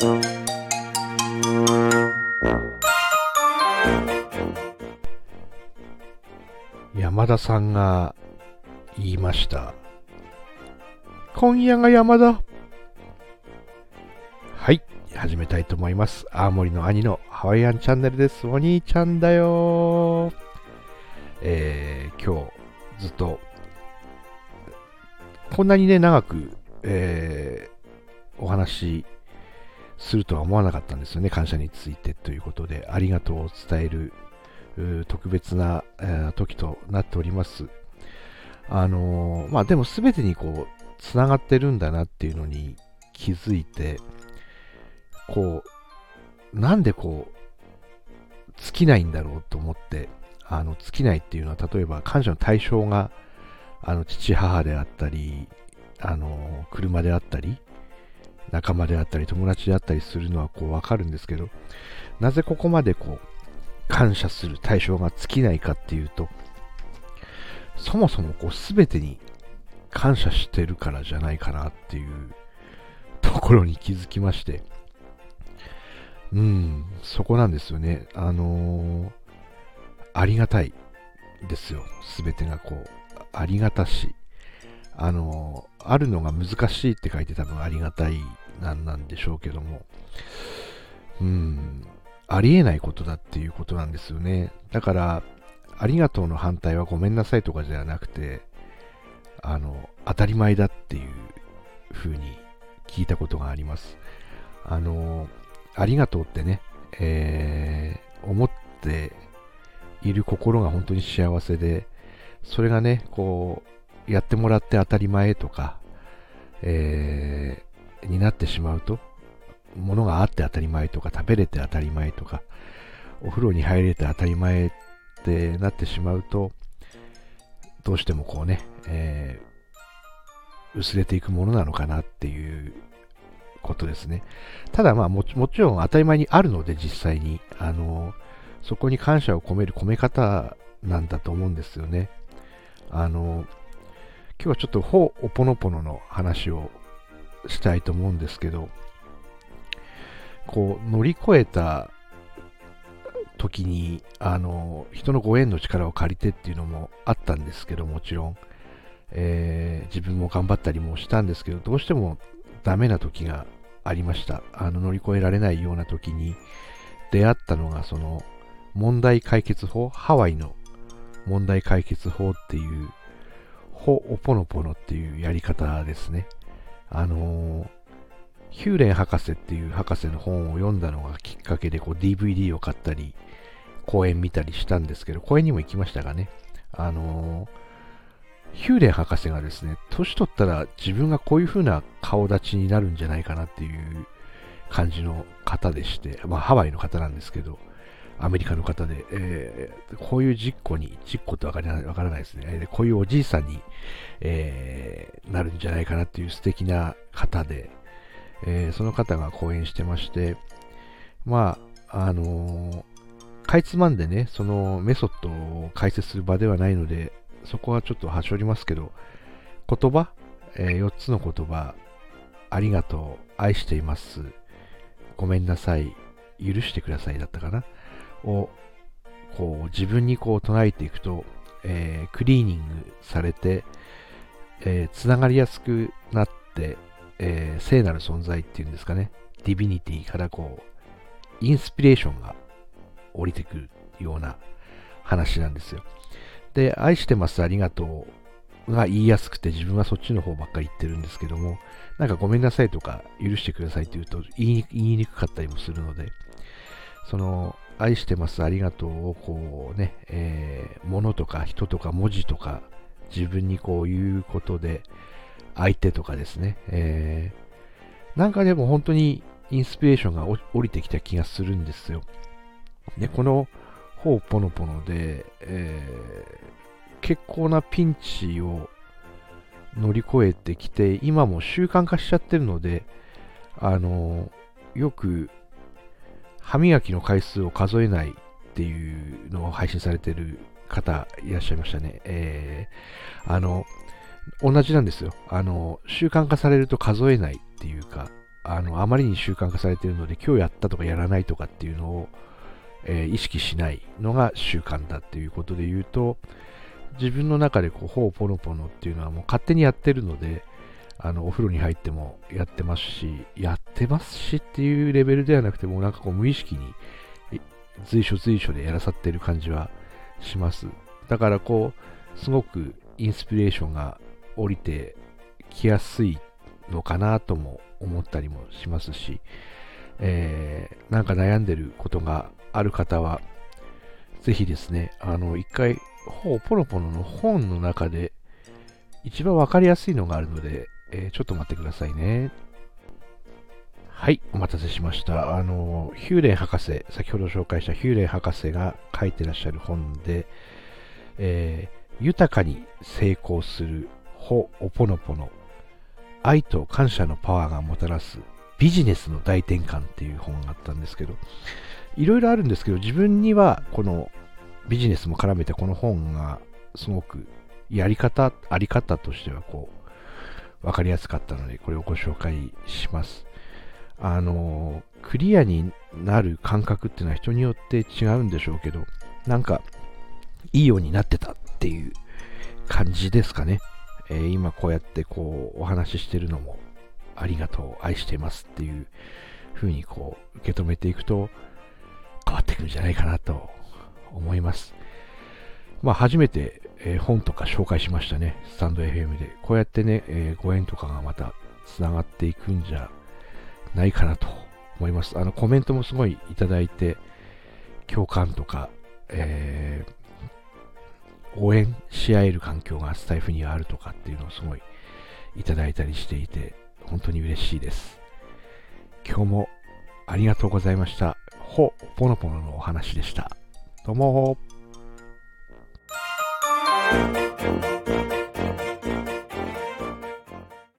山田さんが言いました。今夜が山田。はい、始めたいと思います。青森の兄のハワイアンチャンネルです。お兄ちゃんだよえー、今日ずっと、こんなにね、長く、えー、お話しするとは思わなかったんですよね。感謝についてということで、ありがとうを伝える特別な、時となっております。あのーまあでも全てにこう、つながってるんだなっていうのに気づいて、こう、なんでこう、尽きないんだろうと思って、あの、尽きないっていうのは、例えば感謝の対象が、あの、父母であったり、あの、車であったり、仲間であったり、友達であったりするのはこうわかるんですけど、なぜここまでこう、感謝する対象が尽きないかっていうと、そもそもこう全てに感謝してるからじゃないかなっていうところに気づきまして、うん、そこなんですよね。あのーありがたいですよ。全てがこう、ありがたし、あのあるのが難しいって書いて多分ありがたいなんなんでしょうけども、うん、ありえないことだっていうことなんですよね。だから、ありがとうの反対はごめんなさいとかじゃなくて、あの、当たり前だっていう風に聞いたことがあります。あの、ありがとうってね、えー思っている心が本当に幸せで、それがね、こう、やってもらって当たり前とか、えーになってしまうと、物があって当たり前とか、食べれて当たり前とか、お風呂に入れて当たり前ってなってしまうと、どうしてもこうね、えー薄れていくものなのかなっていうことですね。ただまあもちもちろん当たり前にあるので実際に、あの、そこに感謝を込める込め方なんだと思うんですよね。あの、今日はちょっとほおぽのぽのの話をしたいと思うんですけど、こう乗り越えた時にあの人のご縁の力を借りてっていうのもあったんですけどもちろん、えー自分も頑張ったりもしたんですけどどうしてもダメな時がありました。あの乗り越えられないような時に出会ったのがその問題解決法ハワイの問題解決法っていうほおぽのぽのっていうやり方ですね。あのーヒューレン博士っていう博士の本を読んだのがきっかけでこう DVD を買ったり、公演見たりしたんですけど、公演にも行きましたがね、あのーヒューレン博士がですね、年取ったら自分がこういう風な顔立ちになるんじゃないかなっていう感じの方でして、まあハワイの方なんですけど、アメリカの方で、えーこういう実行に、実行ってわからないわからないですね、えーこういうおじいさんに、えーなるんじゃないかなっていう素敵な方で、えーその方が講演してまして、まあ、あのかいつまんでね、そのメソッドを解説する場ではないので、そこはちょっと端折りますけど、言葉、え4つの言葉、ありがとう、愛しています、ごめんなさい、許してくださいだったかな、を、こう、自分にこう唱えていくと、えークリーニングされて、えーつながりやすくなって、えー聖なる存在っていうんですかね、ディビニティからこう、インスピレーションが降りてくるような話なんですよ。で、愛してます、ありがとうが言いやすくて、自分はそっちの方ばっかり言ってるんですけども、なんかごめんなさいとか、許してくださいって言うと言いにくかったりもするので、その、愛してます、ありがとうをこうね、えー物とか人とか文字とか、自分にこう言うことで、相手とかですね、えーなんかでも本当にインスピレーションが降りてきた気がするんですよ。で、このほうぽのぽので、えー結構なピンチを乗り越えてきて、今も習慣化しちゃってるので、あの、よく歯磨きの回数を数えないっていうのを配信されてる方いらっしゃいましたね。えーあの、同じなんですよ。あの、習慣化されると数えないっていうか、あのあまりに習慣化されてるので今日やったとかやらないとかっていうのを、えー、意識しないのが習慣だっていうことで言うと自分の中でこうほうポノポノっていうのはもう勝手にやってるのであのお風呂に入ってもやってますしやってますしっていうレベルではなくてもうなんかこう無意識に随所随所でやらさってる感じはします。だからこうすごくインスピレーションが降りてきやすいのかなとも思ったりもしますし、えー、なんか悩んでることがある方は、ぜひですね、あの、一回、ほうポロポロの本の中で、一番わかりやすいのがあるので、えー、ちょっと待ってくださいね。はい、お待たせしました。あの、ヒューレン博士、先ほど紹介したヒューレン博士が書いてらっしゃる本で、えー、豊かに成功するほおぽのぽの愛と感謝のパワーがもたらすビジネスの大転換っていう本があったんですけど、いろいろあるんですけど、自分にはこのビジネスも絡めてこの本がすごくやり方、あり方としてはこう、わかりやすかったので、これをご紹介します。あの、クリアになる感覚っていうのは人によって違うんでしょうけど、なんか、いいようになってたっていう感じですかね。えー、今こうやってこうお話ししてるのもありがとう、愛してますっていう風にこう受け止めていくと変わってくるんじゃないかなと思います。まあ初めて、えー、本とか紹介しましたね、スタンド FM で。こうやってね、えー、ご縁とかがまた繋がっていくんじゃないかなと思います。あのコメントもすごいいただいて、共感とか、えー、応援し合える環境がスタイフにはあるとかっていうのをすごいいただいたりしていて、本当に嬉しいです。今日もありがとうございました。ほ、ぽのぽののお話でした。どうも thank you